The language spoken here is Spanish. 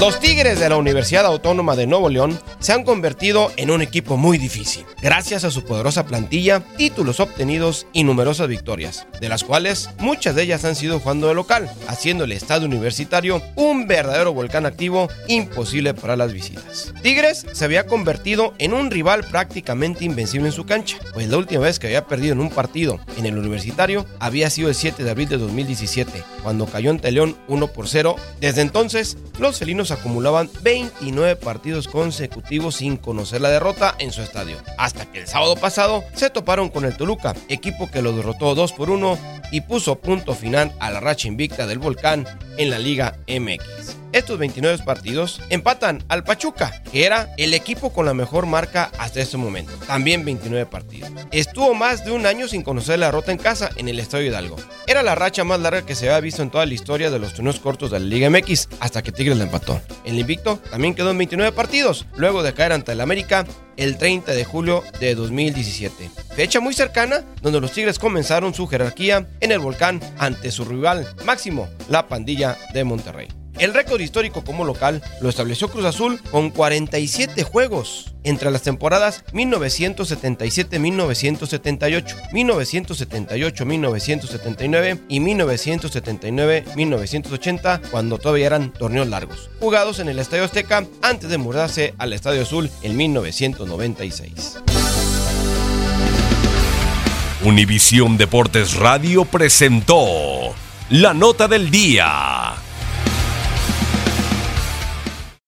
Los Tigres de la Universidad Autónoma de Nuevo León se han convertido en un equipo muy difícil, gracias a su poderosa plantilla, títulos obtenidos y numerosas victorias, de las cuales muchas de ellas han sido jugando de local, haciendo el estadio universitario un verdadero volcán activo imposible para las visitas. Tigres se había convertido en un rival prácticamente invencible en su cancha, pues la última vez que había perdido en un partido en el universitario había sido el 7 de abril de 2017, cuando cayó ante León 1 por 0. Desde entonces, los felinos acumulaban 29 partidos consecutivos sin conocer la derrota en su estadio, hasta que el sábado pasado se toparon con el Toluca, equipo que lo derrotó 2 por 1 y puso punto final a la racha invicta del Volcán en la Liga MX. Estos 29 partidos empatan al Pachuca, que era el equipo con la mejor marca hasta ese momento. También 29 partidos. Estuvo más de un año sin conocer la derrota en casa en el Estadio Hidalgo. Era la racha más larga que se había visto en toda la historia de los torneos cortos de la Liga MX hasta que Tigres la empató. El invicto también quedó en 29 partidos, luego de caer ante el América el 30 de julio de 2017. Fecha muy cercana donde los Tigres comenzaron su jerarquía en el volcán ante su rival máximo, la pandilla de Monterrey. El récord histórico como local lo estableció Cruz Azul con 47 juegos entre las temporadas 1977-1978, 1978-1979 y 1979-1980 cuando todavía eran torneos largos, jugados en el Estadio Azteca antes de mudarse al Estadio Azul en 1996. Univisión Deportes Radio presentó la nota del día.